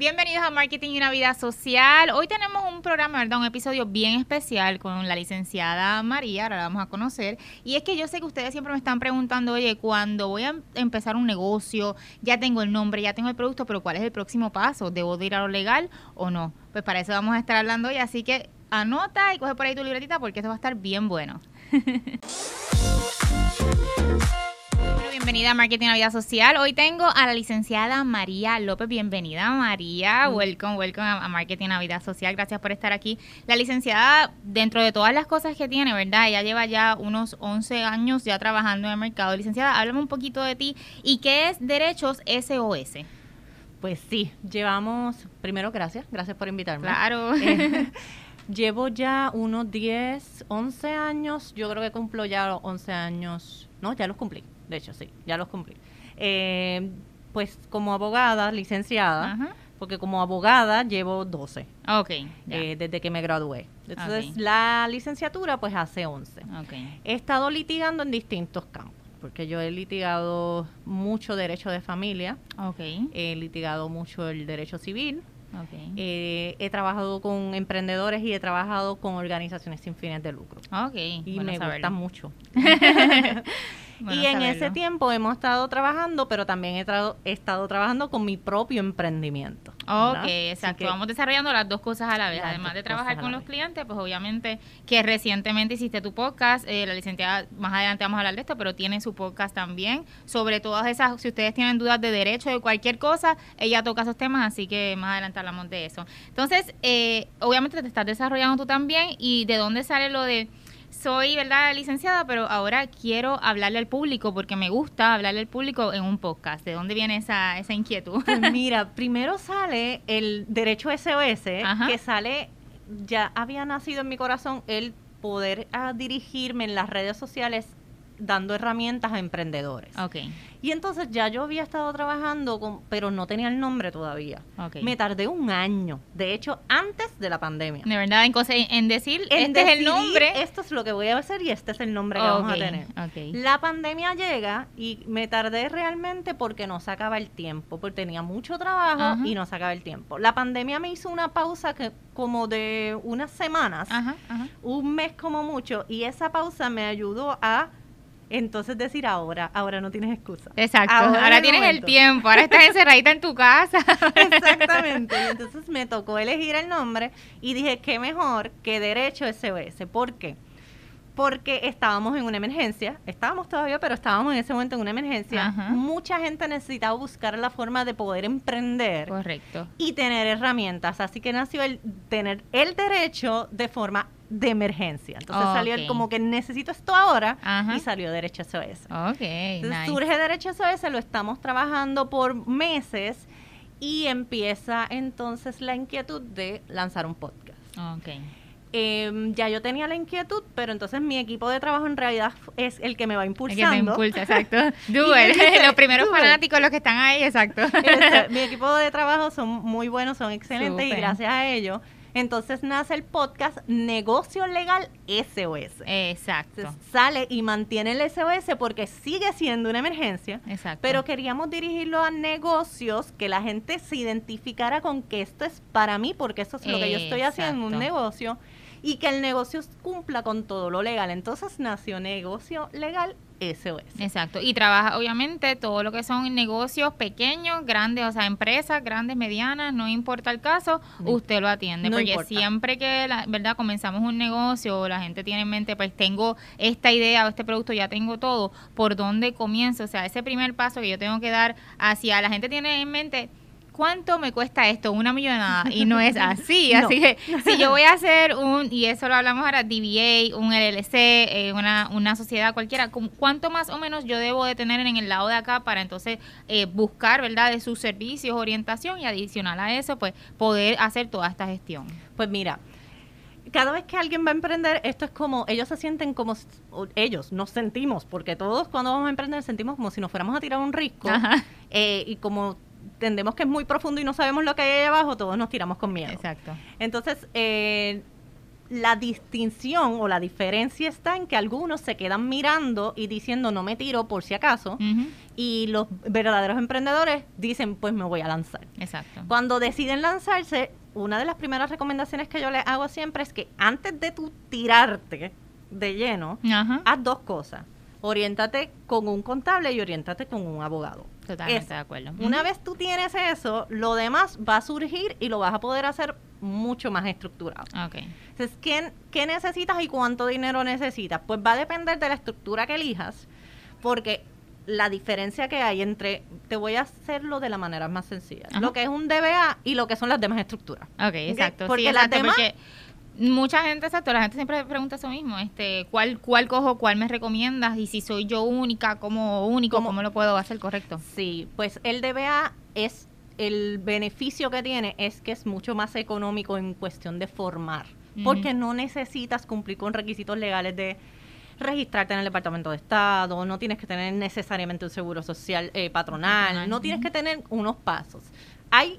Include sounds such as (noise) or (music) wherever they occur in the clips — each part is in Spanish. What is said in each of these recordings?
Bienvenidos a Marketing y una Vida Social. Hoy tenemos un programa, ¿verdad? Un episodio bien especial con la licenciada María, ahora la vamos a conocer. Y es que yo sé que ustedes siempre me están preguntando, oye, cuando voy a empezar un negocio, ya tengo el nombre, ya tengo el producto, pero ¿cuál es el próximo paso? ¿Debo de ir a lo legal o no? Pues para eso vamos a estar hablando hoy, así que anota y coge por ahí tu libretita porque esto va a estar bien bueno. (laughs) bienvenida a Marketing a Vida Social. Hoy tengo a la licenciada María López. Bienvenida, María. Mm. Welcome, welcome a Marketing a Vida Social. Gracias por estar aquí. La licenciada, dentro de todas las cosas que tiene, ¿verdad? Ella lleva ya unos 11 años ya trabajando en el mercado. Licenciada, háblame un poquito de ti y qué es Derechos SOS. Pues sí, llevamos, primero gracias, gracias por invitarme. Claro. Eh, (laughs) llevo ya unos 10, 11 años, yo creo que cumplo ya los 11 años, no, ya los cumplí de hecho sí, ya los cumplí. Eh, pues como abogada, licenciada, porque como abogada llevo 12. Ok. Eh, desde que me gradué. Entonces la licenciatura pues hace 11. Okay. He estado litigando en distintos campos porque yo he litigado mucho derecho de familia, okay. he litigado mucho el derecho civil, okay. Eh, he trabajado con emprendedores y he trabajado con organizaciones sin fines de lucro. Y me gusta mucho. (laughs) (laughs) y en ese tiempo hemos estado trabajando, pero también he, estado trabajando con mi propio emprendimiento. Ok, exacto. Vamos desarrollando las dos cosas a la vez. Además de trabajar con los clientes, pues obviamente que recientemente hiciste tu podcast, eh, la licenciada, más adelante vamos a hablar de esto, pero tiene su podcast también sobre todas esas, si ustedes tienen dudas de derecho, de cualquier cosa, ella toca esos temas, así que más adelante hablamos de eso. Entonces, eh, obviamente te estás desarrollando tú también y de dónde sale lo de soy, ¿verdad?, licenciada, pero ahora quiero hablarle al público porque me gusta hablarle al público en un podcast. ¿De dónde viene esa, esa inquietud? Pues (laughs) mira, primero sale el derecho SOS, que sale, ya había nacido en mi corazón el poder ah, dirigirme en las redes sociales dando herramientas a emprendedores. Okay. Y entonces ya yo había estado trabajando, con, pero no tenía el nombre todavía. Me tardé un año, de hecho, antes de la pandemia. De verdad, en, en decir, este es el nombre. Esto es lo que voy a hacer y este es el nombre que vamos a tener. La pandemia llega y me tardé realmente porque no sacaba el tiempo, porque tenía mucho trabajo y no sacaba el tiempo. La pandemia me hizo una pausa que como de unas semanas, un mes como mucho, y esa pausa me ayudó a entonces decir ahora, ahora no tienes excusa. Exacto, ahora, tienes el tiempo, ahora estás encerradita en tu casa. (laughs) Exactamente, y entonces me tocó elegir el nombre y dije, qué mejor que Derecho SOS. ¿Por qué? Porque estábamos en una emergencia, estábamos todavía, pero estábamos en ese momento en una emergencia. Mucha gente necesitaba buscar la forma de poder emprender. Correcto. Y tener herramientas. Así que nació el tener el derecho de forma de emergencia. Entonces salió el como que necesito esto ahora y salió Derecho SOS. Okay, surge Derecho SOS, lo estamos trabajando por meses y empieza entonces la inquietud de lanzar un podcast. Okay. Em, ya yo tenía la inquietud, pero entonces mi equipo de trabajo en realidad es el que me va impulsando. El que me impulsa, exacto. (laughs) (laughs) los primeros fanáticos, los que están ahí, exacto. (laughs) mi equipo de trabajo son muy buenos, son excelentes y gracias a ellos entonces nace el podcast Negocio Legal SOS. Exacto. sale y mantiene el SOS porque sigue siendo una emergencia. Exacto. Pero queríamos dirigirlo a negocios que la gente se identificara con que esto es para mí, porque eso es lo que yo estoy haciendo en un negocio y que el negocio cumpla con todo lo legal. Entonces nació Negocio Legal SOS. Exacto. Y trabaja, obviamente, todo lo que son negocios pequeños, grandes, o sea, empresas, grandes, medianas, no importa el caso, usted lo atiende. porque siempre que, la, ¿verdad?, comenzamos un negocio, la gente tiene en mente, pues tengo esta idea o este producto, ya tengo todo, ¿por dónde comienzo? O sea, ese primer paso que yo tengo que dar hacia, la gente tiene en mente, ¿cuánto me cuesta esto? Una millonada. Y no es (laughs) así. Así que si yo voy a hacer un, y eso lo hablamos ahora, DBA, un LLC, eh, una, una sociedad cualquiera, ¿cuánto más o menos yo debo de tener en el lado de acá para entonces eh, buscar, ¿verdad?, de sus servicios, orientación y adicional a eso, pues poder hacer toda esta gestión. Pues mira, cada vez que alguien va a emprender, esto es como, ellos se sienten como, ellos nos sentimos, porque todos cuando vamos a emprender sentimos como si nos fuéramos a tirar un risco. Eh, y como entendemos que es muy profundo y no sabemos lo que hay ahí abajo, todos nos tiramos con miedo. Exacto. Entonces, eh, la distinción o la diferencia está en que algunos se quedan mirando y diciendo no me tiro por si acaso y los verdaderos emprendedores dicen pues me voy a lanzar. Exacto. Cuando deciden lanzarse, una de las primeras recomendaciones que yo les hago siempre es que antes de tú tirarte de lleno, haz dos cosas. Oriéntate con un contable y oriéntate con un abogado. Totalmente de acuerdo. Una vez tú tienes eso, lo demás va a surgir y lo vas a poder hacer mucho más estructurado. Okay. Entonces, ¿qué, ¿qué necesitas y cuánto dinero necesitas? Pues va a depender de la estructura que elijas, porque la diferencia que hay entre, te voy a hacerlo de la manera más sencilla, lo que es un DBA y lo que son las demás estructuras. Ok, exacto. Porque las demás... mucha gente, exacto, la gente siempre pregunta eso mismo, este, ¿cuál, cuál cojo, cuál me recomiendas? Y si soy yo única, como único, ¿cómo, lo puedo hacer correcto? Sí, pues el DBA es el beneficio que tiene es que es mucho más económico en cuestión de formar, porque no necesitas cumplir con requisitos legales de registrarte en el Departamento de Estado, no tienes que tener necesariamente un seguro social eh, patronal, no tienes que tener unos pasos. Hay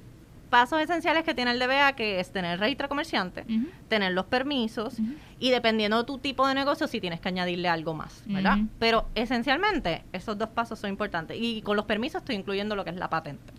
pasos esenciales que tiene el DBA, que es tener registro comerciante, tener los permisos y dependiendo de tu tipo de negocio, si tienes que añadirle algo más, ¿verdad? Pero esencialmente esos dos pasos son importantes. Y con los permisos estoy incluyendo lo que es la patente.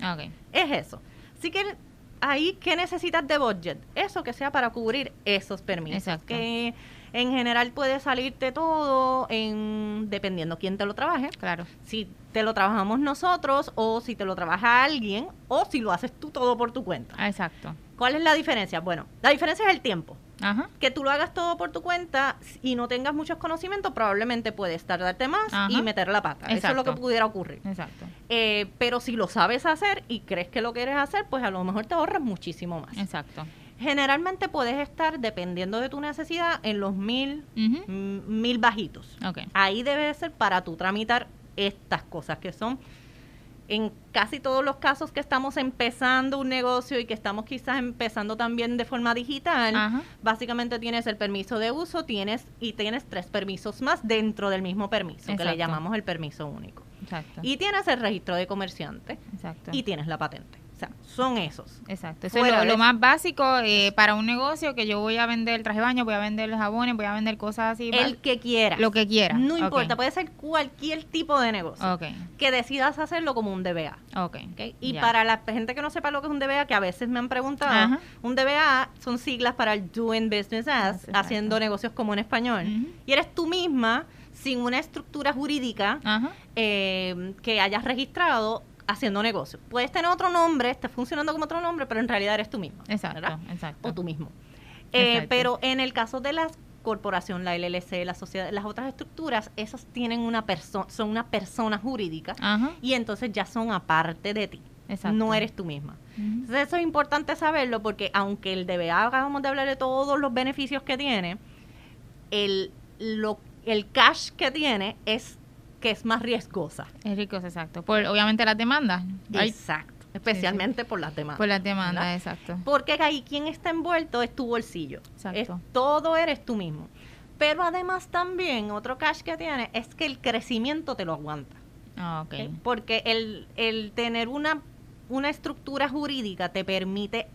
Es eso. Así que ahí, ¿qué necesitas de budget? Eso que sea para cubrir esos permisos. Exacto. Que en general puede salirte todo en dependiendo quién te lo trabaje. Claro. Si te lo trabajamos nosotros o si te lo trabaja alguien o si lo haces tú todo por tu cuenta. Exacto. ¿Cuál es la diferencia? Bueno, la diferencia es el tiempo. Ajá. Que tú lo hagas todo por tu cuenta y no tengas muchos conocimientos, probablemente puedes tardarte más y meter la pata. Eso es lo que pudiera ocurrir. Exacto. Eh, pero si lo sabes hacer y crees que lo quieres hacer, pues a lo mejor te ahorras muchísimo más. Exacto. Generalmente puedes estar, dependiendo de tu necesidad, en los mil, mil bajitos. Ahí debe ser para tu tramitar estas cosas que son en casi todos los casos que estamos empezando un negocio y que estamos quizás empezando también de forma digital, básicamente tienes el permiso de uso, tienes y tienes tres permisos más dentro del mismo permiso, que le llamamos el permiso único. Y tienes el registro de comerciante y tienes la patente son esos. Exacto. Eso es lo, más básico eh, para un negocio que yo voy a vender traje de baño, voy a vender jabones, voy a vender cosas así. El que quiera. Lo que quiera. No importa, puede ser cualquier tipo de negocio. Que decidas hacerlo como un DBA. Okay. Y para la gente que no sepa lo que es un DBA, que a veces me han preguntado, un DBA son siglas para el Doing Business As, haciendo negocios como en español. Y eres tú misma sin una estructura jurídica eh, que hayas registrado haciendo negocio. Puedes tener otro nombre, estás funcionando como otro nombre, pero en realidad eres tú mismo. Exacto, exacto. O tú mismo. Eh, pero en el caso de la corporación, la LLC, la sociedad, las otras estructuras, esas tienen una persona, son una persona jurídica y entonces ya son aparte de ti. Exacto. No eres tú misma. Entonces eso es importante saberlo porque aunque el DBA acabamos de hablar de todos los beneficios que tiene, el, lo, el cash que tiene es que es más riesgosa. Es riesgosa, exacto. Por, obviamente las demandas. Exacto. Especialmente por las demandas. Por las demandas, exacto. Porque ahí quien está envuelto es tu bolsillo. Exacto. todo eres tú mismo. Pero además también otro cash que tiene es que el crecimiento te lo aguanta. Ah, ok. Porque el, el tener una, una estructura jurídica te permite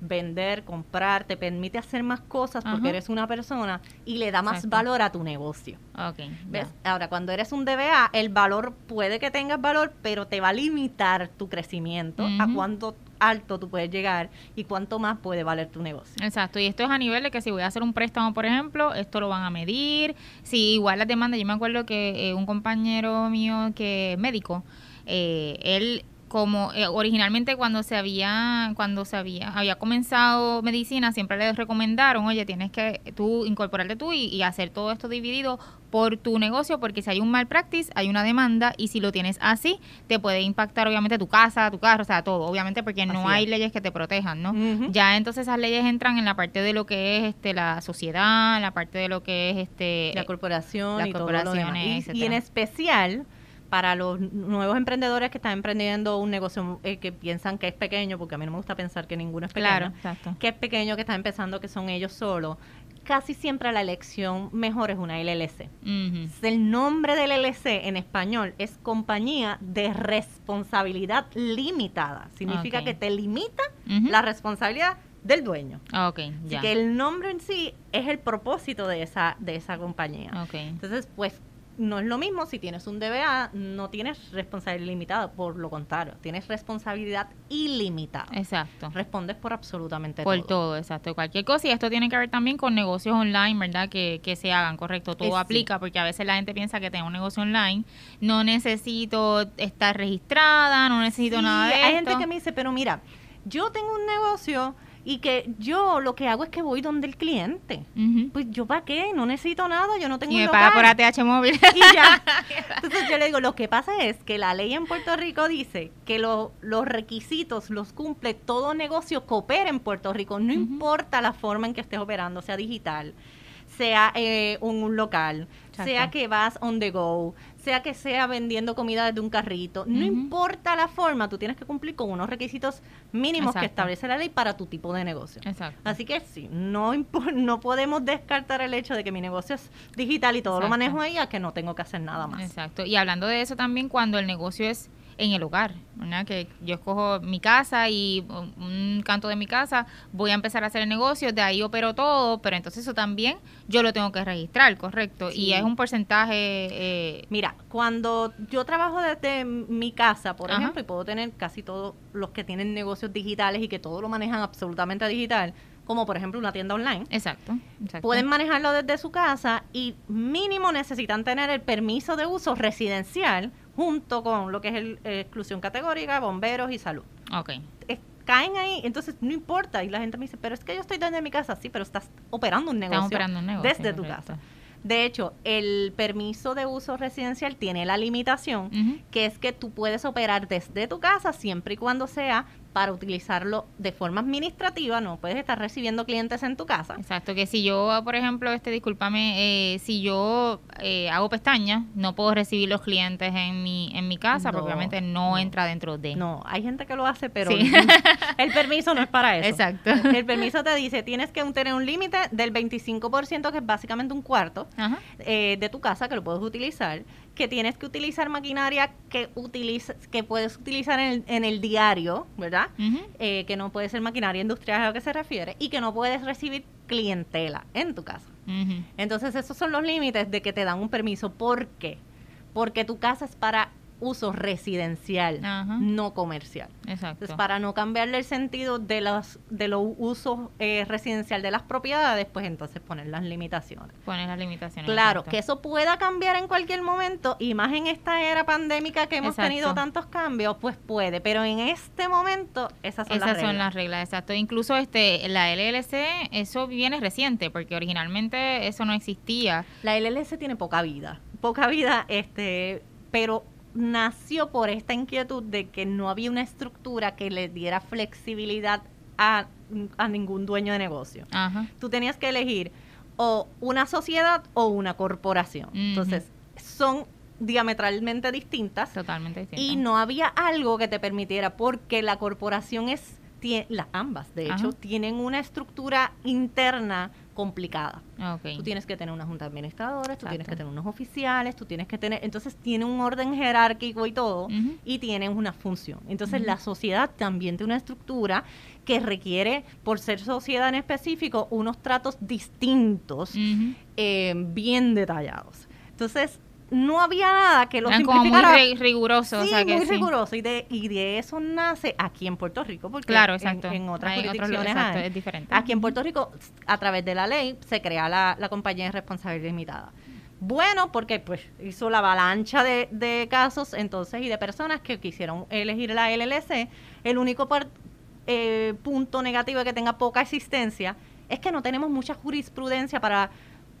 vender, comprar, te permite hacer más cosas porque eres una persona y le da más valor a tu negocio. Okay, ¿Ves? Ahora, cuando eres un DBA, el valor puede que tengas valor, pero te va a limitar tu crecimiento a cuánto alto tú puedes llegar y cuánto más puede valer tu negocio. Exacto, y esto es a nivel de que si voy a hacer un préstamo, por ejemplo, esto lo van a medir. Si igual las demandas, yo me acuerdo que eh, un compañero mío que es médico, eh, él como eh, originalmente cuando se había cuando se había había comenzado medicina siempre le recomendaron oye tienes que tú incorporarte tú y, hacer todo esto dividido por tu negocio porque si hay un mal practice hay una demanda y si lo tienes así te puede impactar obviamente tu casa tu carro o sea todo obviamente porque no hay leyes que te protejan no ya entonces esas leyes entran en la parte de lo que es este la sociedad la parte de lo que es este la corporación y corporaciones y en especial para los nuevos emprendedores que están emprendiendo un negocio eh, que piensan que es pequeño, porque a mí no me gusta pensar que ninguno es pequeño, que es pequeño, que están empezando que son ellos solos, casi siempre la elección mejor es una LLC. El nombre del LLC en español es compañía de responsabilidad limitada. Significa que te limita la responsabilidad del dueño. Ah, ok, Así que el nombre en sí es el propósito de esa, de esa compañía. Okay. Entonces, pues no es lo mismo si tienes un DBA, no tienes responsabilidad limitada, por lo contrario, tienes responsabilidad ilimitada. Exacto. Respondes por absolutamente todo. Por todo, exacto. Cualquier cosa, y esto tiene que ver también con negocios online, ¿verdad? Que, que se hagan, correcto. Todo aplica, porque a veces la gente piensa que tengo un negocio online, no necesito estar registrada, no necesito nada de Hay gente que me dice, pero mira, yo tengo un negocio y que yo lo que hago es que voy donde el cliente. Pues yo para qué, no necesito nada, yo no tengo y me paga por ATH móvil. (laughs) Y ya. (laughs) Entonces yo le digo, lo que pasa es que la ley en Puerto Rico dice que los requisitos los cumple todo negocio que opera en Puerto Rico, no importa la forma en que estés operando, sea digital, sea eh, un local, sea que vas on the go, sea que sea vendiendo comida desde un carrito, no importa la forma, tú tienes que cumplir con unos requisitos mínimos que establece la ley para tu tipo de negocio. Así que sí, no, no podemos descartar el hecho de que mi negocio es digital y todo lo manejo ahí a que no tengo que hacer nada más. Exacto. Y hablando de eso también, cuando el negocio es en el hogar, ¿verdad? Que yo escojo mi casa y un canto de mi casa, voy a empezar a hacer el negocio, de ahí opero todo, pero entonces eso también yo lo tengo que registrar, ¿correcto? Y es un porcentaje... Eh, Mira, cuando yo trabajo desde mi casa, por ejemplo, y puedo tener casi todos los que tienen negocios digitales y que todo lo manejan absolutamente digital, como por ejemplo una tienda online. Exacto, Pueden manejarlo desde su casa y mínimo necesitan tener el permiso de uso residencial junto con lo que es el, eh, exclusión categórica, bomberos y salud. Ok. caen ahí, entonces no importa. Y la gente me dice, pero es que yo estoy desde mi casa. Sí, pero estás operando un negocio, operando un negocio desde tu casa. De hecho, el permiso de uso residencial tiene la limitación que es que tú puedes operar desde tu casa siempre y cuando sea para utilizarlo de forma administrativa, no puedes estar recibiendo clientes en tu casa. Exacto, que si yo, por ejemplo, este, discúlpame, eh, si yo eh, hago pestañas, no puedo recibir los clientes en mi en mi casa, porque obviamente no, entra dentro de. No, hay gente que lo hace, pero (laughs) el permiso no es para eso. Exacto. El permiso te dice, tienes que tener un límite del 25%, que es básicamente un cuarto eh, de tu casa que lo puedes utilizar que tienes que utilizar maquinaria que utilizas, que puedes utilizar en el, en el diario, ¿verdad? Eh, que no puede ser maquinaria industrial a lo que se refiere y que no puedes recibir clientela en tu casa. Entonces esos son los límites de que te dan un permiso. ¿Por qué? Porque tu casa es para uso residencial, no comercial. Exacto. Entonces, para no cambiarle el sentido de los de los usos eh, residencial de las propiedades, pues entonces poner las limitaciones. Poner las limitaciones. Claro, que eso pueda cambiar en cualquier momento, y más en esta era pandémica que hemos tenido tantos cambios, pues puede, pero en este momento esas son las reglas. son las reglas, exacto. Incluso este la LLC, eso viene reciente, porque originalmente eso no existía. La LLC tiene poca vida, poca vida, este, pero nació por esta inquietud de que no había una estructura que le diera flexibilidad a, ningún dueño de negocio. Tú tenías que elegir o una sociedad o una corporación. Entonces, son diametralmente distintas. Totalmente distintas. Y no había algo que te permitiera, porque la corporación es, las ambas, de hecho, tienen una estructura interna complicada. Tú tienes que tener una junta de administradores, tú tienes que tener unos oficiales, tú tienes que tener, entonces tiene un orden jerárquico y todo, y tiene una función. Entonces la sociedad también tiene una estructura que requiere, por ser sociedad en específico, unos tratos distintos, eh, bien detallados. Entonces, no había nada que lo Eran simplificara. muy riguroso. Sí, muy riguroso. Y de, y de eso nace aquí en Puerto Rico, porque claro, exacto. En, otras jurisdicciones es diferente. Aquí en Puerto Rico, a través de la ley, se crea la, la compañía de responsabilidad limitada. Bueno, porque pues hizo la avalancha de, de, casos entonces y de personas que quisieron elegir la LLC. El único eh, punto negativo que tenga poca existencia es que no tenemos mucha jurisprudencia para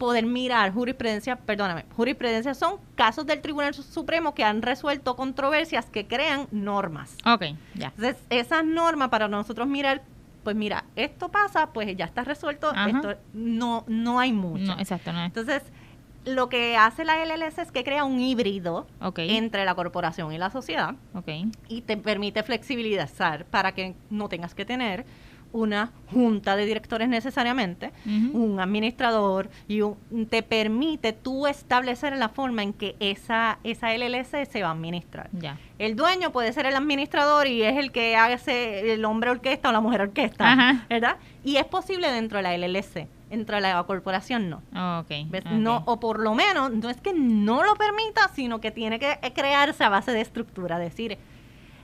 poder mirar jurisprudencia, perdóname, jurisprudencia son casos del Tribunal Supremo que han resuelto controversias que crean normas. Ok, ya. Entonces, esas normas para nosotros mirar, pues mira, esto pasa, pues ya está resuelto, esto no no hay mucho. No, exacto, no Entonces, lo que hace la LLC es que crea un híbrido entre la corporación y la sociedad okay. y te permite flexibilizar para que no tengas que tener una junta de directores necesariamente, un administrador y te permite tú establecer la forma en que esa, esa LLC se va a administrar. Ya. El dueño puede ser el administrador y es el que hace el hombre orquesta o la mujer orquesta, ¿verdad? Y es posible dentro de la LLC dentro de la corporación no. okay, no o por lo menos no es que no lo permita, sino que tiene que crearse a base de estructura, decir,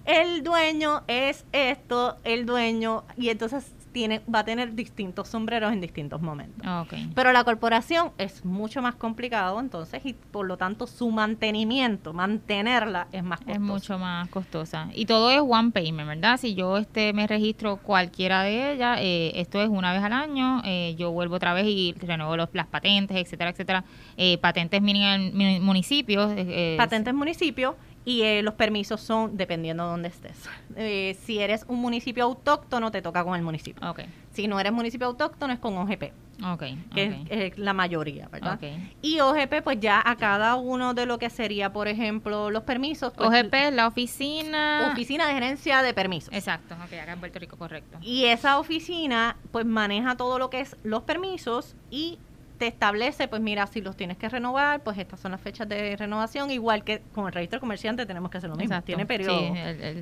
el dueño es esto, el dueño, y entonces tiene, va a tener distintos sombreros en distintos momentos. Pero la corporación es mucho más complicado, entonces, y por lo tanto su mantenimiento, mantenerla es más costosa. Es mucho más costosa. Y todo es one payment, ¿verdad? Si yo este me registro cualquiera de ellas, eh, esto es una vez al año, eh, yo vuelvo otra vez y renuevo los, las patentes, etcétera, etcétera. Eh, patentes mini, municipios. patentes municipios y eh, los permisos son dependiendo de dónde estés. Eh, si eres un municipio autóctono, te toca con el municipio. Okay. Si no eres municipio autóctono, es con OGP. Okay, que Es, la mayoría, ¿verdad? Y OGP, pues ya a cada uno de lo que sería, por ejemplo, los permisos. Pues, OGP es la oficina. Oficina de gerencia de permisos. Exacto, ok, acá en Puerto Rico, correcto. Y esa oficina, pues maneja todo lo que es los permisos y te establece, pues mira, si los tienes que renovar, pues estas son las fechas de renovación, igual que con el registro comerciante tenemos que hacer lo mismo, tiene periodo.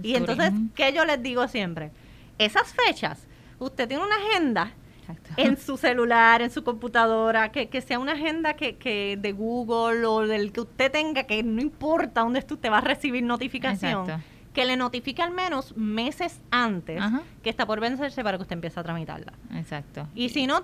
y entonces, ¿qué yo les digo siempre? Esas fechas, usted tiene una agenda en su celular, en su computadora, que, que sea una agenda que, que de Google o del que usted tenga, que no importa dónde esté, usted va a recibir notificación. Que le notifique al menos meses antes que está por vencerse para que usted empiece a tramitarla. Exacto. Y si no,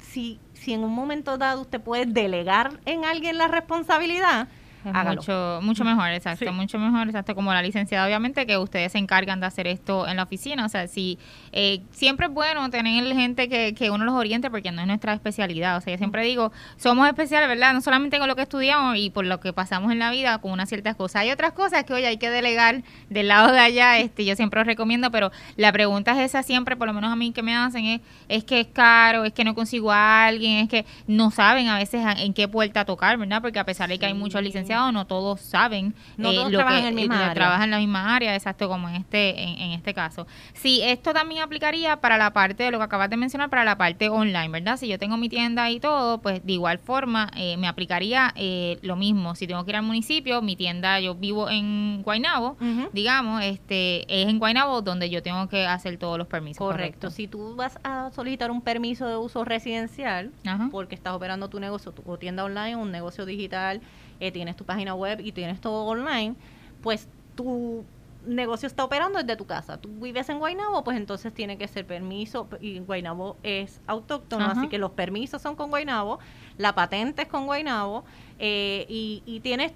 si, si en un momento dado usted puede delegar en alguien la responsabilidad, mucho, mucho mejor, exacto, mucho mejor, exacto, como la licenciada, obviamente, que ustedes se encargan de hacer esto en la oficina. O sea, si eh, siempre es bueno tener gente que, que uno los oriente porque no es nuestra especialidad. O sea, yo siempre digo, somos especiales, ¿verdad? No solamente con lo que estudiamos y por lo que pasamos en la vida, con unas ciertas cosas. Hay otras cosas que, hoy hay que delegar del lado de allá, este yo siempre os recomiendo, pero la pregunta es esa siempre, por lo menos a mí que me hacen, es, es que es caro, es que no consigo a alguien, es que no saben a veces en qué puerta tocar, ¿verdad? Porque a pesar de que hay muchos licenciados, no todos saben no eh, trabajan en, la trabajan en la misma área, exacto, como en este, en, este caso. Sí, esto también aplicaría para la parte de lo que acabas de mencionar, para la parte online, ¿verdad? Si yo tengo mi tienda y todo, pues de igual forma eh, me aplicaría eh, lo mismo. Si tengo que ir al municipio, mi tienda, yo vivo en Guaynabo, digamos, este es en Guaynabo donde yo tengo que hacer todos los permisos. Correcto. Si tú vas a solicitar un permiso de uso residencial, porque estás operando tu negocio, tu tienda online, un negocio digital, eh, tienes tu página web y tienes todo online, pues tu negocio está operando desde tu casa. Tú vives en Guaynabo, pues entonces tiene que ser permiso, y Guaynabo es autóctono, así que los permisos son con Guaynabo, la patente es con Guaynabo, eh, y, tienes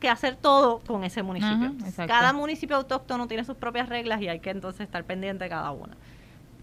que hacer todo con ese municipio. cada municipio autóctono tiene sus propias reglas y hay que entonces estar pendiente de cada una.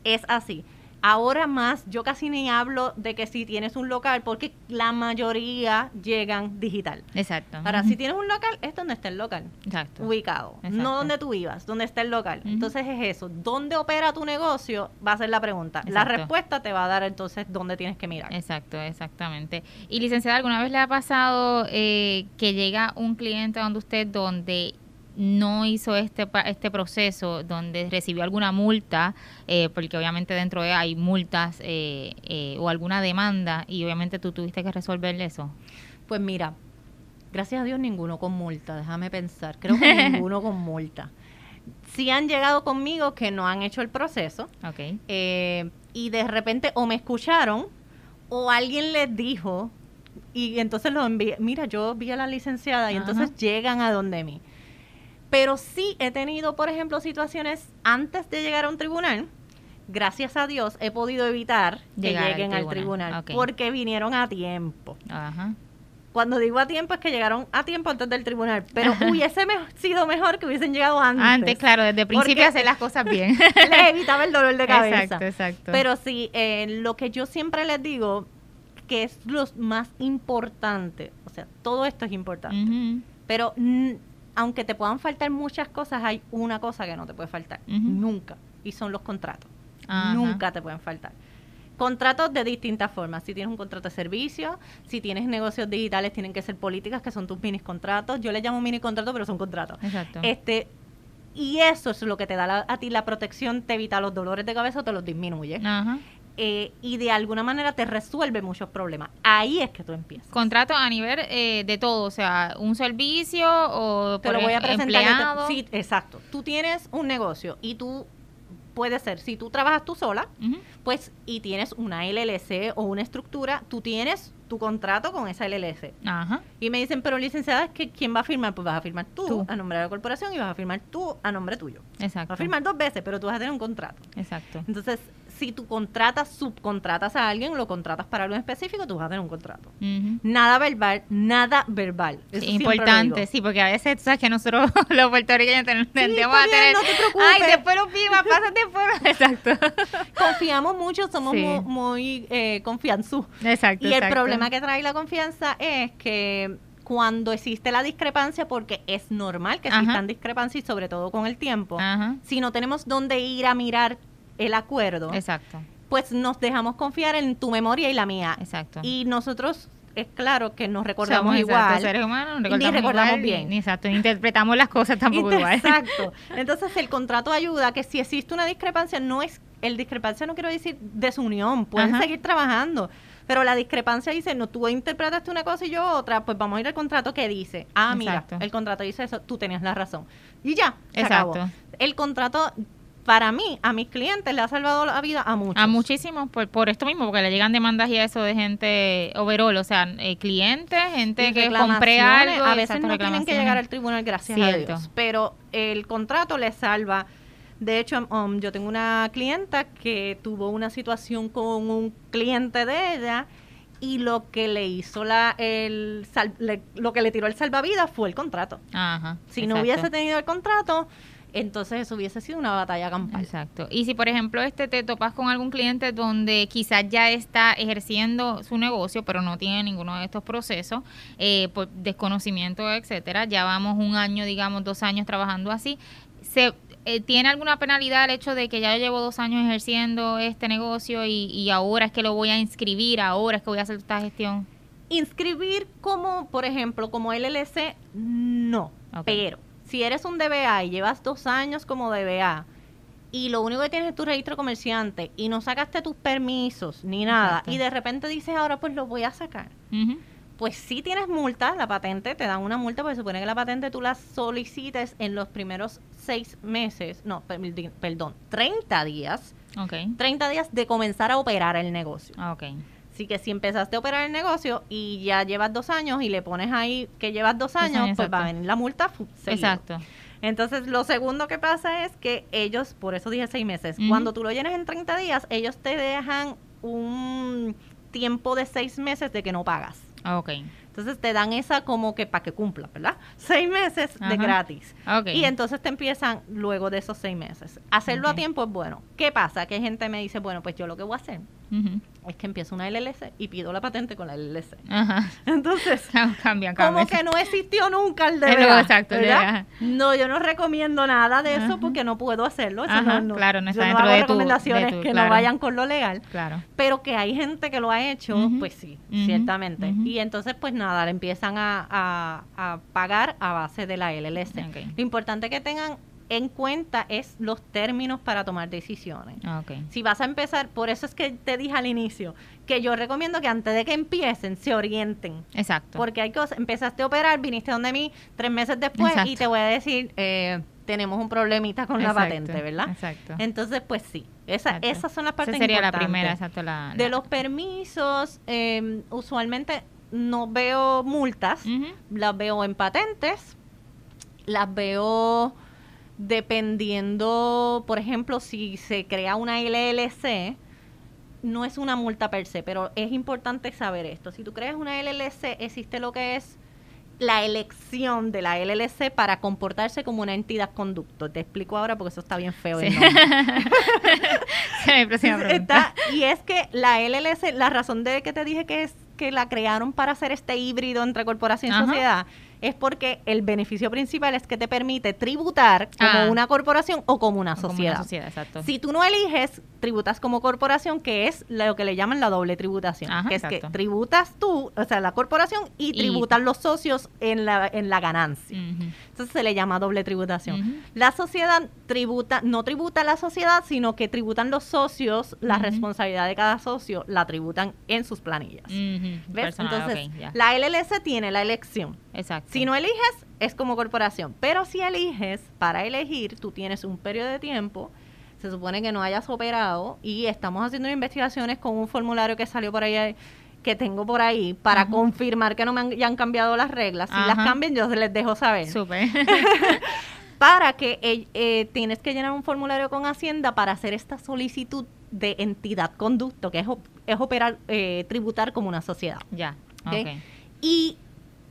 Es así. Ahora más, yo casi ni hablo de que si tienes un local, porque la mayoría llegan digital. Exacto. Ahora, si tienes un local, es donde está el local. Exacto. Ubicado. No donde tú vivas, donde está el local. Entonces es eso. ¿Dónde opera tu negocio? Va a ser la pregunta. La respuesta te va a dar entonces dónde tienes que mirar. Exacto, exactamente. Y licenciada, ¿alguna vez le ha pasado eh, que llega un cliente donde usted, donde no hizo este este proceso donde recibió alguna multa eh, porque obviamente dentro de hay multas eh, eh, o alguna demanda y obviamente tú tuviste que resolverle eso. Pues mira gracias a Dios ninguno con multa déjame pensar. Creo que (laughs) ninguno con multa. Sí han llegado conmigo que no han hecho el proceso okay. y de repente o me escucharon o alguien les dijo y entonces lo envié mira yo vi a la licenciada y entonces llegan a donde mí pero sí he tenido, por ejemplo, situaciones antes de llegar a un tribunal. Gracias a Dios he podido evitar que lleguen al tribunal, porque vinieron a tiempo. Cuando digo a tiempo es que llegaron a tiempo antes del tribunal, pero hubiese sido mejor que hubiesen llegado antes. Antes, claro, desde el principio hacer las cosas bien. (laughs) les evitaba el dolor de cabeza. Exacto, exacto. Pero sí, eh, lo que yo siempre les digo, que es lo más importante, o sea, todo esto es importante, pero aunque te puedan faltar muchas cosas, hay una cosa que no te puede faltar, nunca, y son los contratos. Nunca te pueden faltar. Contratos de distintas formas. Si tienes un contrato de servicio, si tienes negocios digitales, tienen que ser políticas, que son tus mini contratos. Yo le llamo mini contratos, pero son contratos. Exacto. Este, Y eso es lo que te da a ti la protección, te evita los dolores de cabeza o te los disminuye. Eh, y de alguna manera te resuelve muchos problemas. Ahí es que tú empiezas. Contrato a nivel eh, de todo, o sea, un servicio o te lo voy a presentar. sí, exacto. Tú tienes un negocio y tú puede ser, si tú trabajas tú sola, pues y tienes una LLC o una estructura, tú tienes tu contrato con esa LLC. Ajá. Y me dicen, pero licenciada, que ¿quién va a firmar? Pues vas a firmar tú, a nombre de la corporación y vas a firmar tú a nombre tuyo. Exacto. Vas a firmar dos veces, pero tú vas a tener un contrato. Exacto. Entonces, si tú contratas, subcontratas a alguien, lo contratas para algo específico, tú vas a tener un contrato. Nada verbal, nada verbal. es importante, sí, porque a veces, tú sabes que nosotros (laughs) los puertorriqueños tenemos sí, a tener... No te preocupes. Ay, después lo firma, pásate fuera. (laughs) Exacto. Confiamos mucho, somos muy, muy eh, confianzú. Exacto, Y el problema que trae la confianza es que cuando existe la discrepancia, porque es normal que existan discrepancias, sobre todo con el tiempo, si no tenemos dónde ir a mirar el acuerdo, Exacto. pues nos dejamos confiar en tu memoria y la mía. Exacto. Y nosotros es claro que nos recordamos igual. seres humanos, recordamos ni recordamos bien. exacto, interpretamos las cosas (laughs) tampoco igual. Exacto. (laughs) Entonces el contrato ayuda a que si existe una discrepancia, no es, el discrepancia no quiero decir desunión, pueden seguir trabajando. Pero la discrepancia dice, no, tú interpretaste una cosa y yo otra, pues vamos a ir al contrato que dice, ah, mira, el contrato dice eso, tú tenías la razón. Y ya, se Exacto. El contrato para mí, a mis clientes le ha salvado la vida a muchos. A muchísimos, por, por esto mismo, porque le llegan demandas y eso de gente overall, o sea, eh, clientes, gente que compré algo. A veces no tienen que llegar al tribunal, gracias a Dios. Pero el contrato le salva. De hecho, um, yo tengo una clienta que tuvo una situación con un cliente de ella y lo que le hizo la el lo que le tiró el salvavidas fue el contrato. Ajá, si no hubiese tenido el contrato, entonces eso hubiese sido una batalla campal. Exacto. Y si por ejemplo este te topas con algún cliente donde quizás ya está ejerciendo su negocio, pero no tiene ninguno de estos procesos, eh, por desconocimiento, etcétera, ya vamos un año, digamos, dos años trabajando así, se eh, ¿Tiene alguna penalidad el hecho de que ya llevo dos años ejerciendo este negocio y, ahora es que lo voy a inscribir, ahora es que voy a hacer esta gestión? Inscribir como, por ejemplo, como LLC, no. Pero si eres un DBA y llevas dos años como DBA y lo único que tienes es tu registro comerciante y no sacaste tus permisos ni nada y de repente dices ahora pues lo voy a sacar. Pues si tienes multa, la patente te dan una multa porque se supone que la patente tú la solicites en los primeros seis meses, no, perdón, 30 días. Okay. 30 días de comenzar a operar el negocio. Ah, okay. Así que si empezaste a operar el negocio y ya llevas dos años y le pones ahí que llevas dos años, pues va a venir la multa. Exacto. Entonces, lo segundo que pasa es que ellos, por eso dije seis meses, cuando tú lo llenas en 30 días, ellos te dejan un tiempo de seis meses de que no pagas. Ah, ok. Entonces te dan esa como que para que cumpla, ¿verdad? (laughs) Seis meses de gratis. Okay. Y entonces te empiezan luego de esos seis meses. Hacerlo a tiempo es bueno. ¿Qué pasa? Que gente me dice, bueno, pues yo lo que voy a hacer es que empiezo una LLC y pido la patente con la LLC. Ajá. Entonces, (laughs) cambian, como que no existió nunca el (laughs) no, exacto, No, yo no recomiendo nada de eso porque no puedo hacerlo. no, claro, no está yo no hago recomendaciones que no vayan con lo legal. Claro. Pero que hay gente que lo ha hecho, pues sí, ciertamente. Y entonces, pues nada, le empiezan a, a, pagar a base de la LLC. Lo importante que tengan en cuenta es los términos para tomar decisiones. Ah, si vas a empezar, por eso es que te dije al inicio, que yo recomiendo que antes de que empiecen se orienten. Exacto. Porque hay cosas, empezaste a operar, viniste donde mí tres meses después y te voy a decir, eh, tenemos un problemita con la patente, ¿verdad? Exacto. Entonces, pues sí, esa, esas son las partes Esa sería la primera, exacto. La, De los permisos, em, usualmente no veo multas, las veo en patentes, las veo dependiendo, por ejemplo, si se crea una LLC, no es una multa per se, pero es importante saber esto. Si tú creas una LLC, existe lo que es la elección de la LLC para comportarse como una entidad conducto. Te explico ahora porque eso está bien feo. Sí. (laughs) está, y es que la LLC, la razón de que te dije que es que la crearon para hacer este híbrido entre corporación y sociedad, es porque el beneficio principal es que te permite tributar como ah. una corporación o como una sociedad. Si tú no eliges tributas como corporación, que es lo que le llaman la doble tributación, que es que tributas tú, o sea, la corporación, y, tributan los socios en la, en la ganancia. Entonces se le llama doble tributación. La sociedad tributa, no tributa la sociedad, sino que tributan los socios, la responsabilidad de cada socio la tributan en sus planillas. ¿Ves? Entonces, la LLC tiene la elección. Exacto. Si no eliges, es como corporación. Pero si eliges, para elegir, tú tienes un periodo de tiempo se supone que no hayas operado y estamos haciendo investigaciones con un formulario que salió por ahí que tengo por ahí para confirmar que no me han, ya han cambiado las reglas. Si las cambian, yo les dejo saber. Súper. (laughs) para que eh, eh, tienes que llenar un formulario con Hacienda para hacer esta solicitud de entidad conducto, que es, es operar, eh, tributar como una sociedad. Ya. Okay. Y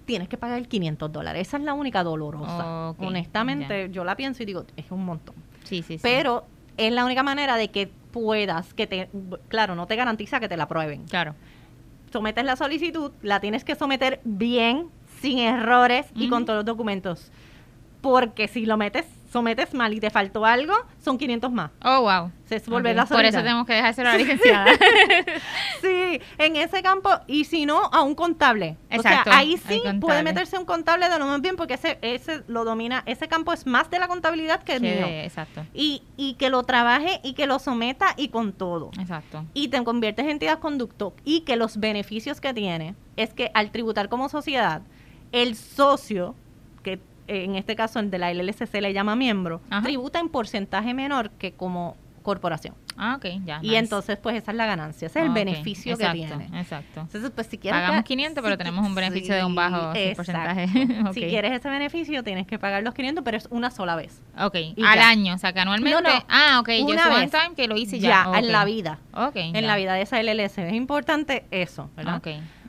tienes que pagar 500 dólares. Esa es la única dolorosa. Honestamente, yo la pienso y digo, es un montón. Sí, sí, sí. Pero es la única manera de que puedas, que te, claro, no te garantiza que te la aprueben. Claro. Sometes la solicitud, la tienes que someter bien, sin errores y con todos los documentos. Porque si lo metes sometes mal y te faltó algo, son 500 más. Oh, wow. Se es volver a Por eso tenemos que dejar la licenciada. (laughs) sí, en ese campo, y si no, a un contable. Exacto. O sea, ahí sí puede meterse un contable de lo más bien porque ese, ese lo domina, ese campo es más de la contabilidad que el mío. Exacto. Y, y que lo trabaje y que lo someta y con todo. Exacto. Y te conviertes en entidad conducto y que los beneficios que tiene es que al tributar como sociedad, el socio en este caso el de la LLC se le llama miembro, tributa en porcentaje menor que como corporación. Ah, ok, ya. Y entonces, pues esa es la ganancia, ese es el beneficio que tiene. Exacto. Entonces, pues si quieres. Pagamos 500, pero tenemos un beneficio de un bajo porcentaje. (laughs) (laughs) Si quieres ese beneficio, tienes que pagar los 500, pero es una sola vez. Ok, al año, o sea, que anualmente. ah, ok, una vez, time que lo hice ya. Ya, en la vida. Ok. En la vida de esa LLC. Es importante eso, ¿verdad? Ok.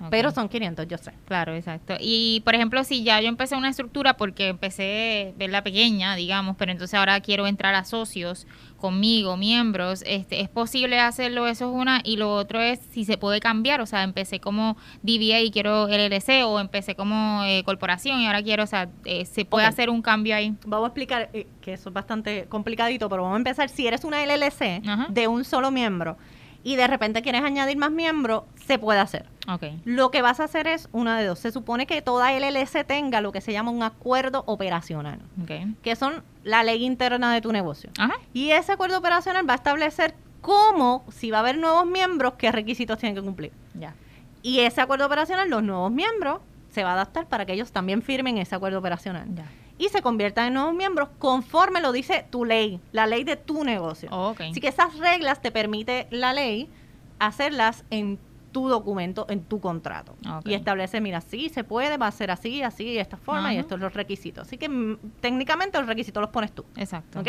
Pero son 500, yo sé. Claro, exacto. Y, por ejemplo, si ya yo empecé una estructura porque empecé, verla pequeña, digamos, pero entonces ahora quiero entrar a socios conmigo, miembros, este, es posible hacerlo, eso es una, y lo otro es si se puede cambiar, o sea, empecé como DBA y quiero LLC, o empecé como eh, corporación y ahora quiero, o sea, eh, se puede hacer un cambio ahí. Vamos a explicar, eh, que eso es bastante complicadito, pero vamos a empezar, si eres una LLC de un solo miembro, y de repente quieres añadir más miembros, se puede hacer. Okay. Lo que vas a hacer es una de dos. Se supone que toda LLC tenga lo que se llama un acuerdo operacional, okay. que son la ley interna de tu negocio. Y ese acuerdo operacional va a establecer cómo, si va a haber nuevos miembros, qué requisitos tienen que cumplir. Ya. Y ese acuerdo operacional, los nuevos miembros, se va a adaptar para que ellos también firmen ese acuerdo operacional. Ya y se conviertan en nuevos miembros conforme lo dice tu ley, la ley de tu negocio. Oh, Así que esas reglas te permite la ley hacerlas en tu documento, en tu contrato. Y establece, mira, sí, se puede, va a ser así, así, de esta forma, y estos son los requisitos. Así que mm, técnicamente los requisitos los pones tú. Exacto. ¿Ok?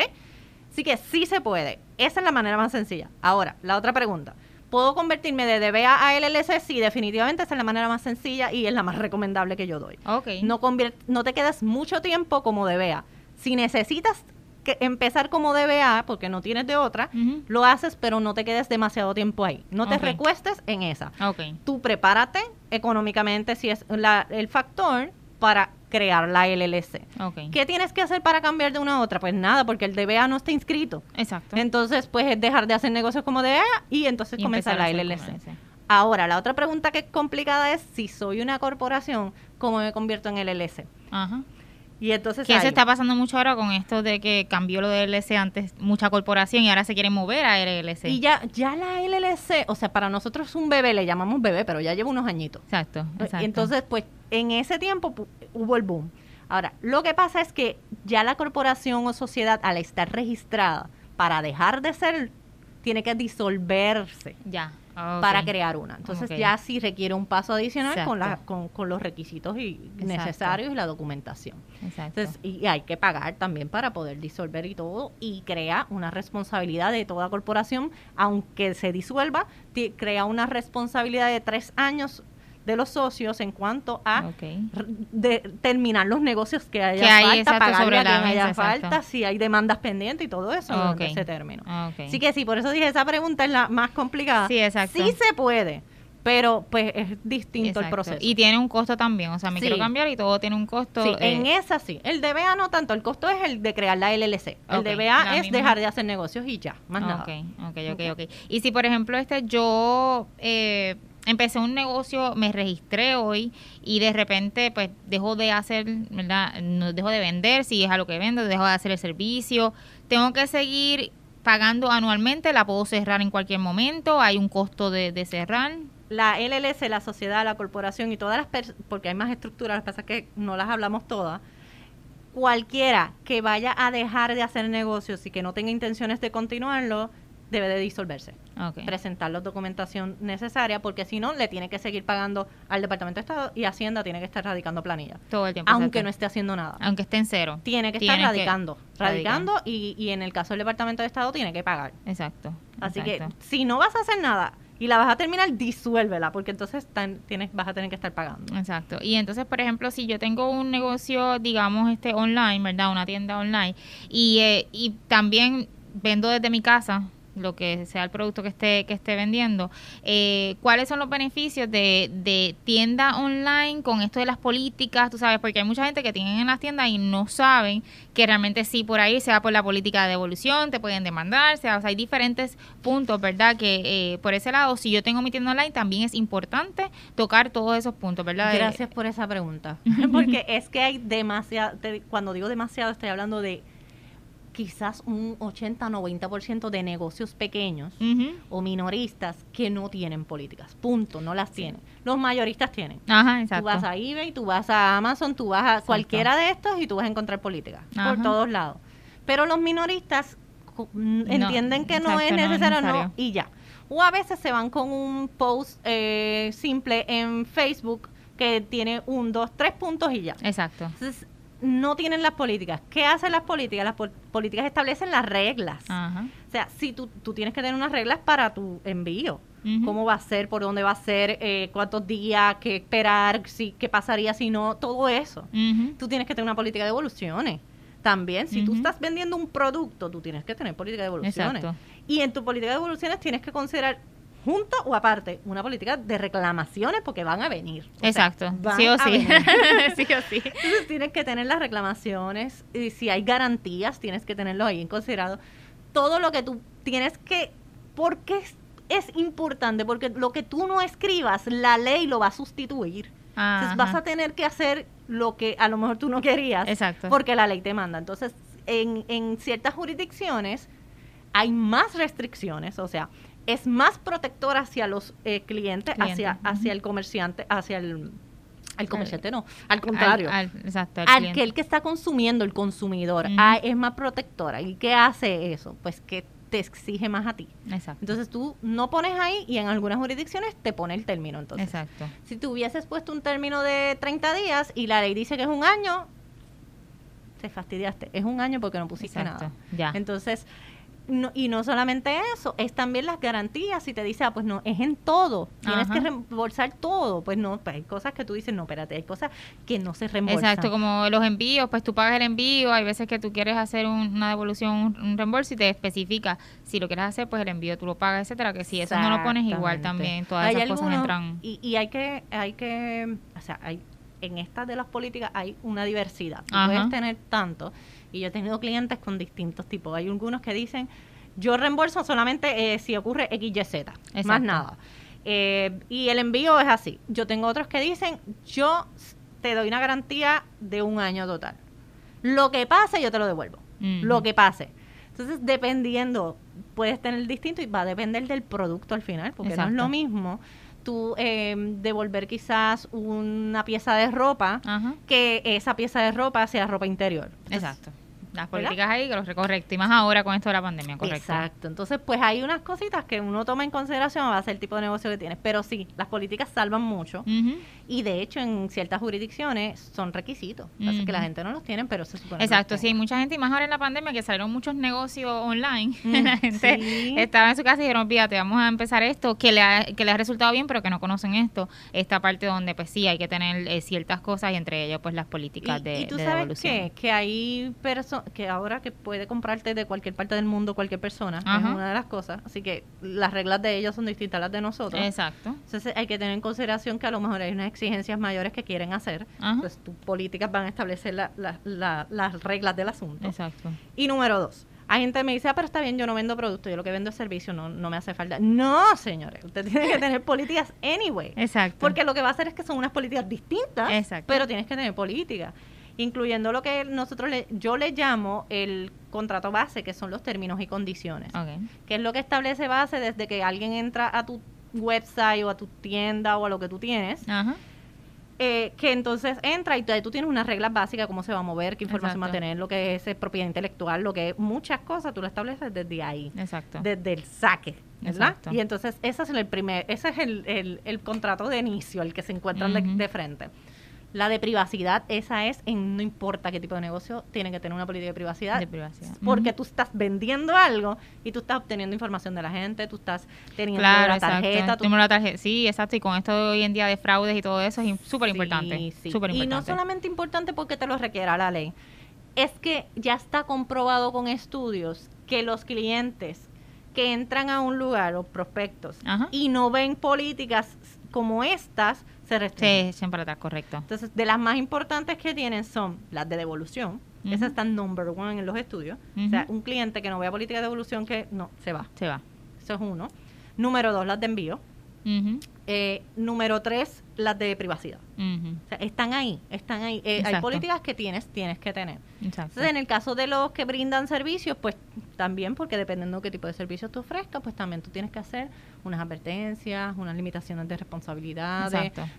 Así que sí se puede. Esa es la manera más sencilla. Ahora, la otra pregunta. ¿Puedo convertirme de DBA a LLC? Sí, definitivamente esa es la manera más sencilla y es la más recomendable que yo doy. Okay. No, no te quedas mucho tiempo como DBA. Si necesitas que empezar como DBA, porque no tienes de otra, lo haces, pero no te quedes demasiado tiempo ahí. No te recuestes en esa. Okay. Tú prepárate económicamente si es el factor para crear la LLC. ¿Qué tienes que hacer para cambiar de una a otra? Pues nada, porque el DBA no está inscrito. Exacto. Entonces, pues es dejar de hacer negocios como DBA y entonces comenzar la LLC. Ahora, la otra pregunta que es complicada es, si soy una corporación, ¿cómo me convierto en LLC? Ajá. Y entonces ¿Qué se está pasando mucho ahora con esto de que cambió lo de LLC antes mucha corporación y ahora se quiere mover a LLC? Y ya ya la LLC, o sea, para nosotros es un bebé, le llamamos bebé, pero ya lleva unos añitos. Exacto, exacto. Y entonces, pues en ese tiempo hubo el boom. Ahora, lo que pasa es que ya la corporación o sociedad, al estar registrada, para dejar de ser, tiene que disolverse. Ya. Para crear una. Entonces ya sí requiere un paso adicional con, la, con, los requisitos y necesarios y la documentación. Entonces, y hay que pagar también para poder disolver y todo y crea una responsabilidad de toda corporación, aunque se disuelva, crea una responsabilidad de tres años de los socios en cuanto a de, terminar los negocios que haya falta, pagarle a quien haya falta, si hay demandas pendientes y todo eso en ese término. Así que sí, por eso dije, esa pregunta es la más complicada. Sí, exacto. Sí se puede, pero pues es distinto el proceso. Y tiene un costo también, o sea, me quiero cambiar y todo tiene un costo. Sí, en eh, esa sí. El DBA no tanto, el costo es el de crear la LLC. El DBA es dejar de hacer negocios y ya, más nada. Ok, ok, ok, ok. Y si por ejemplo este yo... Eh, empecé un negocio, me registré hoy y de repente pues dejo de hacer, ¿verdad? No dejo de vender, si es a lo que vendo, dejo de hacer el servicio. Tengo que seguir pagando anualmente, la puedo cerrar en cualquier momento, hay un costo de, cerrar. La LLC, la sociedad, la corporación y todas las porque hay más estructuras, lo que pasa que no las hablamos todas. Cualquiera que vaya a dejar de hacer negocios y que no tenga intenciones de continuarlo, debe de disolverse. Presentar la documentación necesaria porque si no le tiene que seguir pagando al Departamento de Estado y Hacienda tiene que estar radicando planilla. Todo el tiempo. Aunque no esté haciendo nada. Aunque esté en cero. Tiene que estar radicando. radicando y, y, en el caso del Departamento de Estado tiene que pagar. Exacto. Así que si no vas a hacer nada y la vas a terminar, disuélvela, porque entonces tienes, vas a tener que estar pagando. Exacto. Y entonces, por ejemplo, si yo tengo un negocio, digamos, este online, ¿verdad? Una tienda online, y, eh, y también vendo desde mi casa, lo que sea el producto que esté que esté vendiendo. Eh, cuáles son los beneficios de, de, tienda online con esto de las políticas tú sabes porque hay mucha gente que tienen en las tiendas y no saben que realmente sí por ahí sea por la política de devolución te pueden demandar sea, o sea hay diferentes puntos verdad que eh, por ese lado si yo tengo mi tienda online también es importante tocar todos esos puntos verdad gracias por esa pregunta. (laughs) Porque es que hay demasiado cuando digo demasiado estoy hablando de quizás un 80-90% de negocios pequeños o minoristas que no tienen políticas. Punto, no las tienen. Los mayoristas tienen. Ajá, exacto. Tú vas a eBay, tú vas a Amazon, tú vas a cualquiera de estos y tú vas a encontrar políticas por todos lados. Pero los minoristas entienden que no es, necesario, no y ya. O a veces se van con un post eh, simple en Facebook que tiene un, dos, tres puntos y ya. Exacto. Entonces, no tienen las políticas. ¿Qué hacen las políticas? Las políticas establecen las reglas. O sea, si tú, tú tienes que tener unas reglas para tu envío. ¿Cómo va a ser? ¿Por dónde va a ser? Eh, ¿Cuántos días? ¿Qué esperar? Si, ¿Qué pasaría si no? Todo eso. Tú tienes que tener una política de evoluciones. También, si tú estás vendiendo un producto, tú tienes que tener política de evoluciones. Y en tu política de evoluciones tienes que considerar junto o aparte, una política de reclamaciones porque van a venir. Exacto, sí o sí. (laughs) sí o sí. Entonces tienes que tener las reclamaciones y si hay garantías tienes que tenerlo ahí en considerado. Todo lo que tú tienes que, ¿por qué es, importante? Porque lo que tú no escribas, la ley lo va a sustituir. Entonces vas a tener que hacer lo que a lo mejor tú no querías. Exacto. Porque la ley te manda. Entonces, en, en ciertas jurisdicciones hay más restricciones, o sea, es más protector hacia los eh, clientes, hacia, hacia el comerciante, hacia el, comerciante no, al contrario, al, exacto, al, que el que está consumiendo, el consumidor, ah, es más protectora. ¿Y qué hace eso? Pues que te exige más a ti. Exacto. Entonces tú no pones ahí y en algunas jurisdicciones te pone el término. Entonces, Exacto. si tú hubieses puesto un término de 30 días y la ley dice que es un año, te fastidiaste. Es un año porque no pusiste nada. Ya. Entonces, y no solamente eso, es también las garantías. Si te dice, ah, pues no, es en todo, tienes que reembolsar todo. Pues no, pues hay cosas que tú dices, no, espérate, hay cosas que no se reembolsan. Exacto, como los envíos, pues tú pagas el envío, hay veces que tú quieres hacer una devolución, un, reembolso y te especifica, si lo quieres hacer, pues el envío tú lo pagas, etcétera, que si eso no lo pones igual también, todas esas cosas entran. Y, y hay que, hay que, o sea, hay, en estas de las políticas hay una diversidad. Tú puedes tener tanto y yo he tenido clientes con distintos tipos. Hay algunos que dicen, yo reembolso solamente eh, si ocurre XYZ, más nada. Eh, y el envío es así. Yo tengo otros que dicen, yo te doy una garantía de un año total. Lo que pase, yo te lo devuelvo. Lo que pase. Entonces, dependiendo, puedes tener distinto y va a depender del producto al final, porque no es lo mismo tú eh, devolver quizás una pieza de ropa que esa pieza de ropa sea ropa interior. Exacto. Las políticas ahí que los correcto. Y más ahora con esto de la pandemia, correcto. Exacto. Entonces, pues hay unas cositas que uno toma en consideración va a ser el tipo de negocio que tienes. Pero sí, las políticas salvan mucho. Y de hecho, en ciertas jurisdicciones son requisitos. Así que la gente no los tiene, pero se supone Exacto, sí, hay mucha gente, y más ahora en la pandemia, que salieron muchos negocios online. (laughs) la gente estaba en su casa y dijeron, fíjate, vamos a empezar esto, que le, ha, que le ha resultado bien, pero que no conocen esto. Esta parte donde, pues sí, hay que tener eh, ciertas cosas y entre ellos, pues las políticas de, ¿Y tú sabes qué? Que hay personas que ahora que puede comprarte de cualquier parte del mundo cualquier persona, es una de las cosas. Así que las reglas de ellos son distintas a las de nosotros. Exacto. Entonces hay que tener en consideración que a lo mejor hay unas exigencias mayores que quieren hacer. Entonces tus políticas van a establecer las reglas del asunto. Exacto. Y número dos, hay gente me dice, ah, pero está bien, yo no vendo producto, yo lo que vendo es servicio, no, no me hace falta. No, señores, usted tiene que tener políticas anyway. Exacto. Porque lo que va a hacer es que son unas políticas distintas, Exacto. pero tienes que tener políticas, incluyendo lo que nosotros le, yo le llamo el contrato base, que son los términos y condiciones. Que es lo que establece base desde que alguien entra a tu website o a tu tienda o a lo que tú tienes. Ajá eh, que entonces entra y tú tienes unas reglas básicas, cómo se va a mover, qué información va a tener, lo que es propiedad intelectual, lo que es muchas cosas, tú lo estableces desde ahí. Exacto. Desde el saque. ¿verdad? Y entonces ese es el primer, ese es el, el, contrato de inicio, el que se encuentran de, frente. La de privacidad, esa es en no importa qué tipo de negocio, tiene que tener una política de privacidad. De privacidad. Porque tú estás vendiendo algo y tú estás obteniendo información de la gente, tú estás teniendo la tarjeta. Tú... la tarjeta. Sí, exacto. Y con esto de hoy en día de fraudes y todo eso es súper importante. Sí, importante. Y no solamente importante porque te lo requiera la ley, es que ya está comprobado con estudios que los clientes que entran a un lugar o prospectos y no ven políticas como estas, se restringen. Sí, siempre está correcto. Entonces, de las más importantes que tienen son las de devolución. Esas están number one en los estudios. O sea, un cliente que no vea política de devolución, que no, se va. Se va. Eso es uno. Número dos, las de envío. Eh, número tres, las de privacidad. o sea, están ahí, están ahí. Eh, hay políticas que tienes, tienes que tener. Entonces, en el caso de los que brindan servicios, pues también, porque dependiendo de qué tipo de servicios tú ofrezcas, pues también tú tienes que hacer unas advertencias, unas limitaciones de responsabilidad,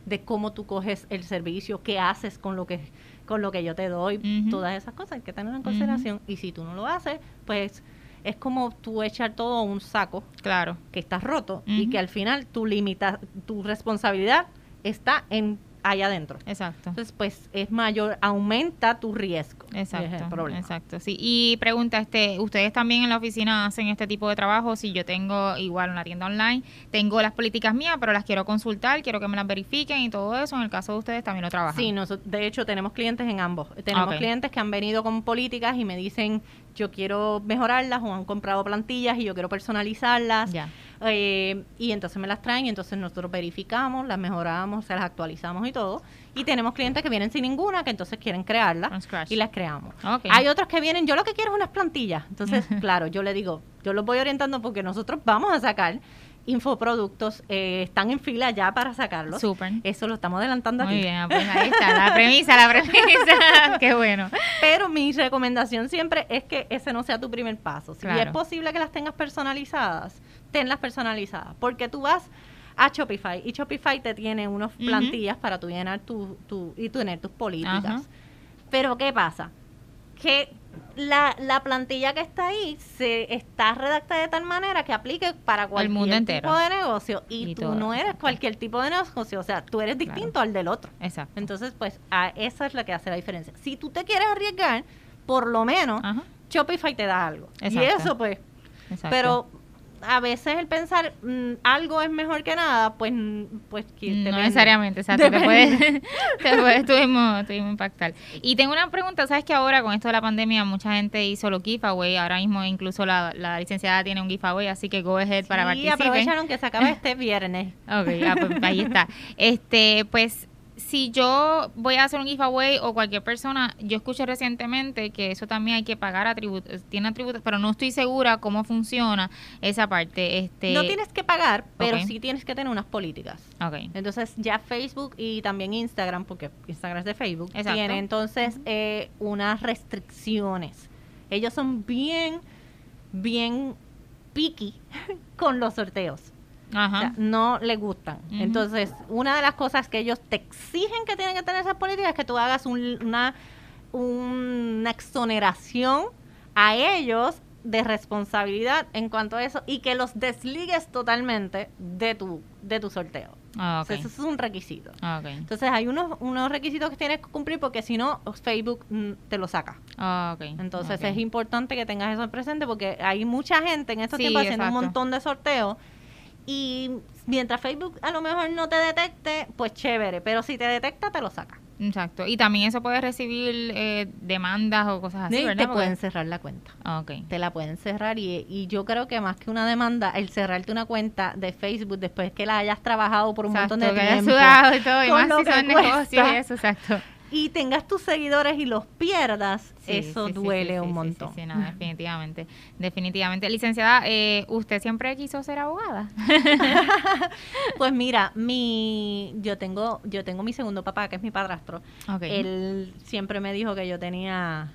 de, cómo tú coges el servicio, qué haces con lo que con lo que yo te doy, todas esas cosas hay que tener en consideración. Y si tú no lo haces, pues es como tú echar todo a un saco claro. que está roto y que al final tu limita tu responsabilidad está en allá adentro. Exacto. Entonces, pues es mayor, aumenta tu riesgo. Exacto. Exacto, sí. Y pregunta, este, ¿ustedes también en la oficina hacen este tipo de trabajo? Si yo tengo igual una tienda online, tengo las políticas mías, pero las quiero consultar, quiero que me las verifiquen y todo eso, en el caso de ustedes también lo trabajan. Sí, de hecho tenemos clientes en ambos. Tenemos clientes que han venido con políticas y me dicen, yo quiero mejorarlas o han comprado plantillas y yo quiero personalizarlas. Eh, y entonces me las traen y entonces nosotros verificamos, las mejoramos, se las actualizamos y todo. Y tenemos clientes que vienen sin ninguna, que entonces quieren crearlas y las creamos. Hay otros que vienen, yo lo que quiero es unas plantillas. Entonces, (laughs) claro, yo le digo, yo los voy orientando porque nosotros vamos a sacar infoproductos eh, están en fila ya para sacarlos. Súper. Eso lo estamos adelantando aquí. Muy bien, pues ahí está, la premisa, la premisa. (laughs) Qué bueno. Pero mi recomendación siempre es que ese no sea tu primer paso. Si es posible que las tengas personalizadas, tenlas personalizadas, porque tú vas a Shopify y Shopify te tiene unas plantillas para tú llenar tu, tu, y tener tus políticas. Pero ¿qué pasa? Que la, la, plantilla que está ahí se está redactada de tal manera que aplique para cualquier tipo de negocio y, tú no eres cualquier tipo de negocio, o sea, tú eres distinto al del otro. Exacto. Entonces, pues, a, esa es la que hace la diferencia. Si tú te quieres arriesgar, por lo menos Shopify te da algo. Y eso, pues, Exacto. pero a veces el pensar mm, algo es mejor que nada, pues, pues no necesariamente, exacto, te puede, (laughs) te puede tuvimos, impactar. Y tengo una pregunta, sabes que ahora con esto de la pandemia mucha gente hizo los giveaway, ahora mismo incluso la, la licenciada tiene un giveaway, así que go ahead para participar. Sí, aprovecharon que se acaba este viernes. (laughs) ok, pues, ahí está. (laughs) Este, pues si yo voy a hacer un giveaway o cualquier persona, yo escuché recientemente que eso también hay que pagar atributos, tiene atributos, pero no estoy segura cómo funciona esa parte. Este, no tienes que pagar, pero sí tienes que tener unas políticas. Okay. Entonces ya Facebook y también Instagram, porque Instagram es de Facebook, tiene entonces eh, unas restricciones. Ellos son bien, bien picky (laughs) con los sorteos no le gustan. Entonces, una de las cosas que ellos te exigen que tienen que tener esas políticas es que tú hagas una, una exoneración a ellos de responsabilidad en cuanto a eso y que los desligues totalmente de tu, de tu sorteo. Ah, eso es un requisito. Ah, Entonces hay unos, unos requisitos que tienes que cumplir porque si no, Facebook mm, te lo saca. Ah, Entonces es importante que tengas eso presente porque hay mucha gente en estos tiempos haciendo un montón de sorteos Y mientras Facebook a lo mejor no te detecte, pues chévere, pero si te detecta, te lo saca. Exacto. Y también eso puede recibir eh, demandas o cosas así, ¿verdad? Te pueden cerrar la cuenta. Ah, okay. Te la pueden cerrar y, y, yo creo que más que una demanda, el cerrarte una cuenta de Facebook después que la hayas trabajado por un montón de que tiempo. Hayas y todo, y más si son negocios y eso, exacto y tengas tus seguidores y los pierdas, eso duele un montón. Sí, no, definitivamente, definitivamente. Licenciada, eh, ¿usted siempre quiso ser abogada? (laughs) pues mira, mi, yo tengo, yo tengo mi segundo papá, que es mi padrastro. Él siempre me dijo que yo tenía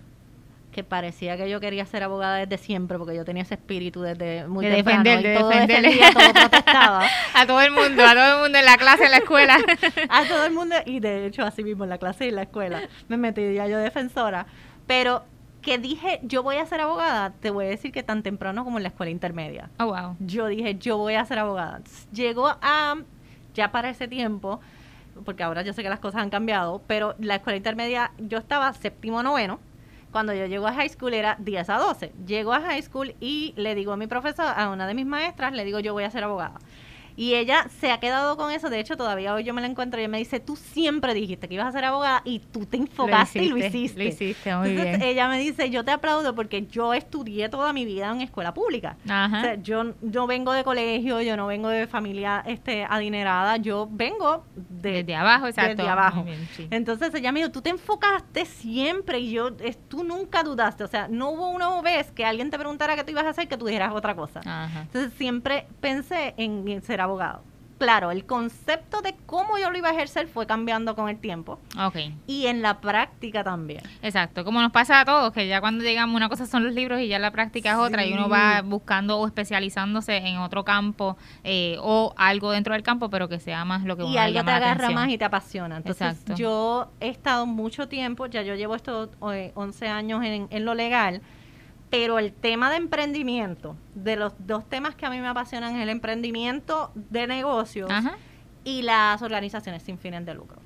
que parecía que yo quería ser abogada desde siempre, porque yo tenía ese espíritu desde muy de defender, de todo protestaba. (laughs) a todo el mundo, a todo el mundo en la clase, en la escuela. (laughs) a todo el mundo, y de hecho así mismo en la clase y en la escuela, me metí ya yo defensora. Pero que dije, yo voy a ser abogada, te voy a decir que tan temprano como en la escuela intermedia. Oh, wow. Yo dije, yo voy a ser abogada. Llegó a, ya para ese tiempo, porque ahora yo sé que las cosas han cambiado, pero la escuela intermedia, yo estaba séptimo noveno, cuando yo llego a high school era 10 a 12. Llego a high school y le digo a mi profesor, a una de mis maestras, le digo yo voy a ser abogada. Y ella se ha quedado con eso. De hecho, todavía hoy yo me la encuentro y ella me dice, tú siempre dijiste que ibas a ser abogada y tú te enfocaste y lo hiciste. Lo hiciste, muy Entonces ella me dice, yo te aplaudo porque yo estudié toda mi vida en escuela pública. O sea, yo no vengo de colegio, yo no vengo de familia este adinerada, yo vengo de, desde abajo, exacto. Desde abajo. Entonces ella me dijo, tú te enfocaste siempre y yo, tú nunca dudaste. O sea, no hubo una vez que alguien te preguntara qué tú ibas a hacer que tú dijeras otra cosa. Entonces siempre pensé en ser abogada abogado. Claro, el concepto de cómo yo lo iba a ejercer fue cambiando con el tiempo. Ok. Y en la práctica también. Exacto, como nos pasa a todos, que ya cuando llegamos una cosa son los libros y ya la práctica es otra y uno va buscando o especializándose en otro campo eh, o algo dentro del campo, pero que sea más lo que uno Y algo te agarra más y te apasiona. Entonces, yo he estado mucho tiempo, ya yo llevo estos 11 años en, en lo legal, pero el tema de emprendimiento, de los dos temas que a mí me apasionan es el emprendimiento de negocios y las organizaciones sin fines de lucro.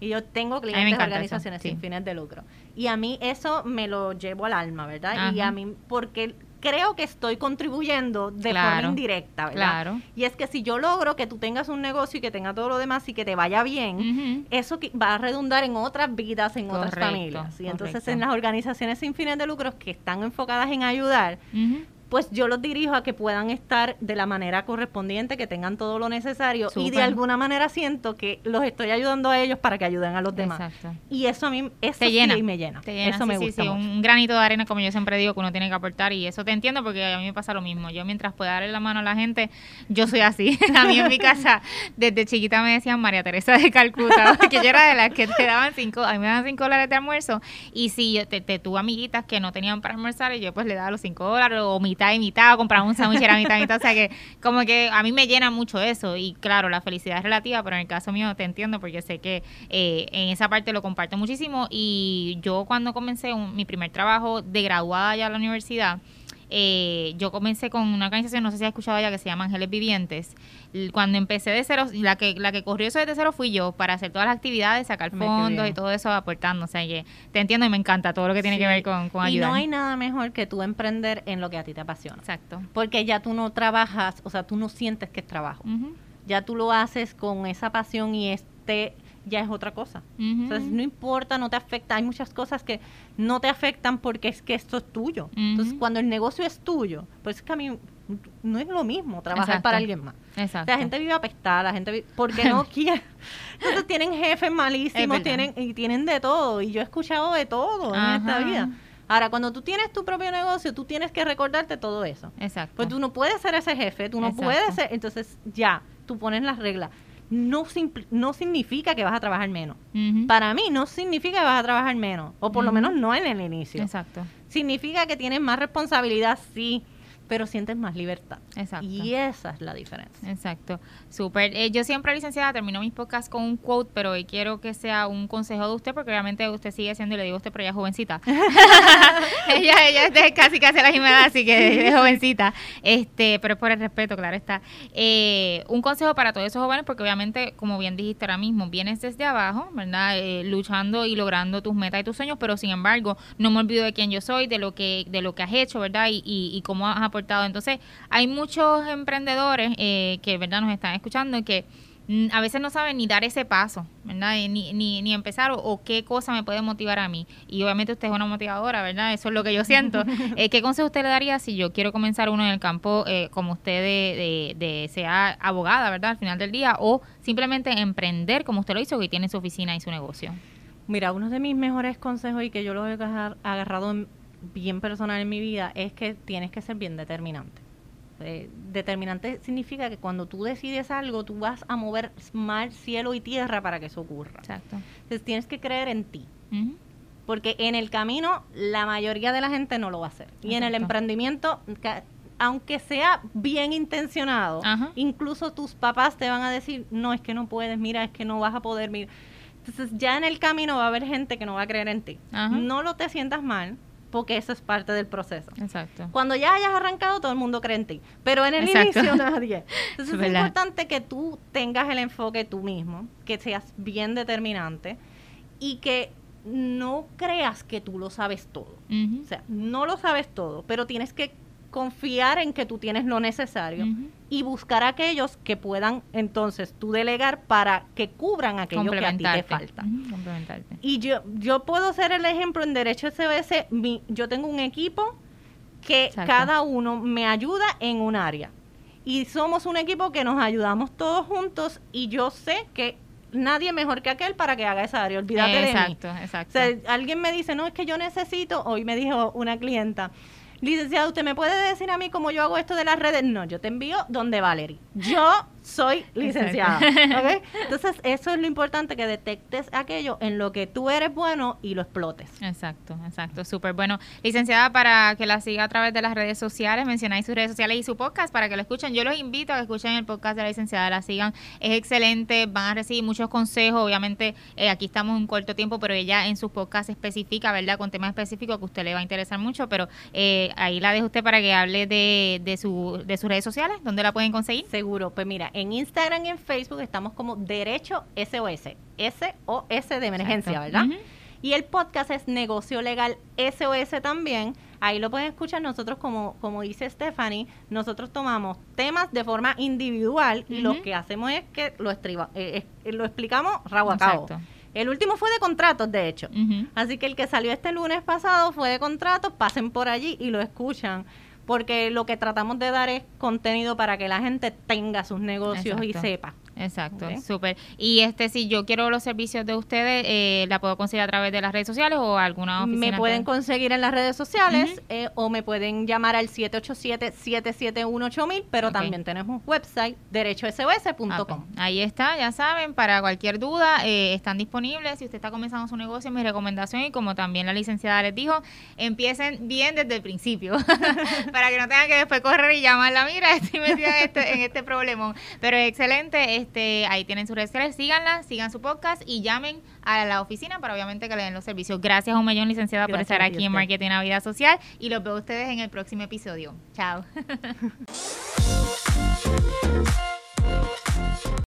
Y yo tengo clientes de organizaciones sin fines de lucro. Y a mí eso me lo llevo al alma, ¿verdad? Y a mí, porque creo que estoy contribuyendo de forma indirecta, ¿verdad? Claro. Y es que si yo logro que tú tengas un negocio y que tenga todo lo demás y que te vaya bien, eso va a redundar en otras vidas, en otras familias. Y entonces en las organizaciones sin fines de lucro que están enfocadas en ayudar, pues yo los dirijo a que puedan estar de la manera correspondiente, que tengan todo lo necesario y de alguna manera siento que los estoy ayudando a ellos para que ayuden a los demás. Exacto. Y eso a mí eso te llena, me llena. Te llena, eso me gusta sí, un granito de arena como yo siempre digo que uno tiene que aportar y eso te entiendo porque a mí me pasa lo mismo. Yo mientras pueda darle la mano a la gente, yo soy así. (laughs) a mí en mi casa desde chiquita me decían María Teresa de Calcuta, (laughs) porque yo era de las que te daban cinco, a mí me daban cinco dólares de almuerzo y si yo te, te tuve amiguitas que no tenían para almorzar y yo pues le daba los cinco dólares o mitad y mitad o un sándwich era mitad mitad. O sea que como que a mí me llena mucho eso. Y claro, la felicidad es relativa, pero en el caso mío te entiendo porque sé que eh, en esa parte lo comparto muchísimo. Y yo cuando comencé mi primer trabajo de graduada ya a la universidad, eh, yo comencé con una organización, no sé si has escuchado ya, que se llama Ángeles Vivientes. Cuando empecé de cero, la que, la que corrió eso desde cero fui yo, para hacer todas las actividades, sacar fondos y todo eso aportando. O sea, que te entiendo y me encanta todo lo que tiene que ver con, con ayudar. Y no hay nada mejor que tú emprender en lo que a ti te apasiona. Exacto. Porque ya tú no trabajas, o sea, tú no sientes que es trabajo. Ya tú lo haces con esa pasión y este ya es otra cosa. Entonces, no importa, no te afecta. Hay muchas cosas que no te afectan porque es que esto es tuyo. Entonces, cuando el negocio es tuyo, pues es que a mí no es lo mismo trabajar para alguien más. Exacto. la gente vive apestada, la gente vive, porque (laughs) no quiere. Entonces tienen jefes malísimos, tienen y tienen de todo y yo he escuchado de todo en esta vida. Ahora, cuando tú tienes tu propio negocio, tú tienes que recordarte todo eso. Exacto. Pues tú no puedes ser ese jefe, tú no puedes ser, entonces ya, tú pones las reglas no, no significa que vas a trabajar menos. Para mí no significa que vas a trabajar menos, o por lo menos no en el inicio. Exacto. Significa que tienes más responsabilidad, sí, pero sientes más libertad. Exacto. Y esa es la diferencia. Exacto. Súper. Eh, yo siempre, licenciada, termino mis podcasts con un quote, pero hoy quiero que sea un consejo de usted, porque obviamente usted sigue siendo, y le digo a usted, pero ella es jovencita. (laughs) (laughs) ella, ella es casi casi la misma edad, así que es jovencita. Este, pero es por el respeto, claro está. Eh, un consejo para todos esos jóvenes, porque obviamente, como bien dijiste ahora mismo, vienes desde abajo, ¿verdad? Eh, luchando y logrando tus metas y tus sueños, pero sin embargo, no me olvido de quién yo soy, de lo que, de lo que has hecho, ¿verdad? Y, y, y cómo has aportado Entonces, hay muchos emprendedores eh, que, ¿verdad?, nos están escuchando que Mm, a veces no saben ni dar ese paso, ¿verdad? Ni, ni, ni empezar o, qué cosa me puede motivar a mí. Y obviamente usted es una motivadora, ¿verdad? Eso es lo que yo siento. (laughs) Eh, ¿Qué consejo usted le daría si yo quiero comenzar uno en el campo eh, como usted de, de, sea abogada, ¿verdad? Al final del día o simplemente emprender como usted lo hizo y tiene su oficina y su negocio. Mira, uno de mis mejores consejos y que yo lo he agarrado bien personal en mi vida es que tienes que ser bien determinante. Eh, determinante significa que cuando tú decides algo, tú vas a mover mar, cielo y tierra para que eso ocurra. Exacto. Entonces tienes que creer en ti. Porque en el camino la mayoría de la gente no lo va a hacer. Y en el emprendimiento, aunque sea bien intencionado, incluso tus papás te van a decir, no, es que no puedes, mira, es que no vas a poder, mira. Entonces ya en el camino va a haber gente que no va a creer en ti. No lo te sientas mal, porque eso es parte del proceso. Exacto. Cuando ya hayas arrancado, todo el mundo cree en ti, pero en el inicio nadie. (laughs) Entonces es, importante que tú tengas el enfoque tú mismo, que seas bien determinante y que no creas que tú lo sabes todo. O sea, no lo sabes todo, pero tienes que confiar en que tú tienes lo necesario y buscar aquellos que puedan entonces tú delegar para que cubran aquello que a ti te falta. Y yo, yo puedo ser el ejemplo en Derecho SOS, mi, yo tengo un equipo que cada uno me ayuda en un área. Y somos un equipo que nos ayudamos todos juntos y yo sé que nadie mejor que aquel para que haga esa área. Olvídate de mí. Exacto, exacto. alguien me dice, no, es que yo necesito, hoy me dijo una clienta, licenciado, ¿usted me puede decir a mí cómo yo hago esto de las redes? No, yo te envío donde Valerie. Yo soy licenciada. (laughs) Entonces, eso es lo importante, que detectes aquello en lo que tú eres bueno y lo explotes. Exacto, exacto, súper bueno. Licenciada, para que la siga a través de las redes sociales, mencionáis sus redes sociales y su podcast para que lo escuchen. Yo los invito a que escuchen el podcast de la licenciada, la sigan. Es excelente, van a recibir muchos consejos. Obviamente, eh, aquí estamos en un corto tiempo, pero ella en sus podcasts especifica, ¿verdad? Con temas específicos que a usted le va a interesar mucho, pero eh, ahí la dejo usted para que hable de, de, su, de sus redes sociales, ¿dónde la pueden conseguir? Seguro, pues mira, en Instagram y en Facebook estamos como Derecho SOS, SOS de emergencia, ¿verdad? Y el podcast es Negocio Legal SOS también. Ahí lo pueden escuchar nosotros, como, como dice Stephanie, nosotros tomamos temas de forma individual y lo que hacemos es que lo, estriba, eh, lo explicamos rabo a cabo. El último fue de contratos, de hecho. Así que el que salió este lunes pasado fue de contratos. Pasen por allí y lo escuchan porque lo que tratamos de dar es contenido para que la gente tenga sus negocios y sepa. Exacto, súper. Y este, si yo quiero los servicios de ustedes, eh, ¿la puedo conseguir a través de las redes sociales o alguna oficina? Me pueden conseguir en las redes sociales eh, o me pueden llamar al 787-771-8000, pero también tenemos website derechosos.com. Ahí está, ya saben, para cualquier duda eh, están disponibles. Si usted está comenzando su negocio, mi recomendación y como también la licenciada les dijo, empiecen bien desde el principio (laughs) (laughs) para que no tengan que después correr y llamarla, mira, (laughs) estoy metida en este, en este problema. Pero excelente, este, ahí tienen sus redes sociales, síganla, sigan su podcast y llamen a la oficina para obviamente que le den los servicios. Gracias a un millón, licenciada, por estar aquí en Marketing a Vida Social y los veo a ustedes en el próximo episodio. Chao. (laughs)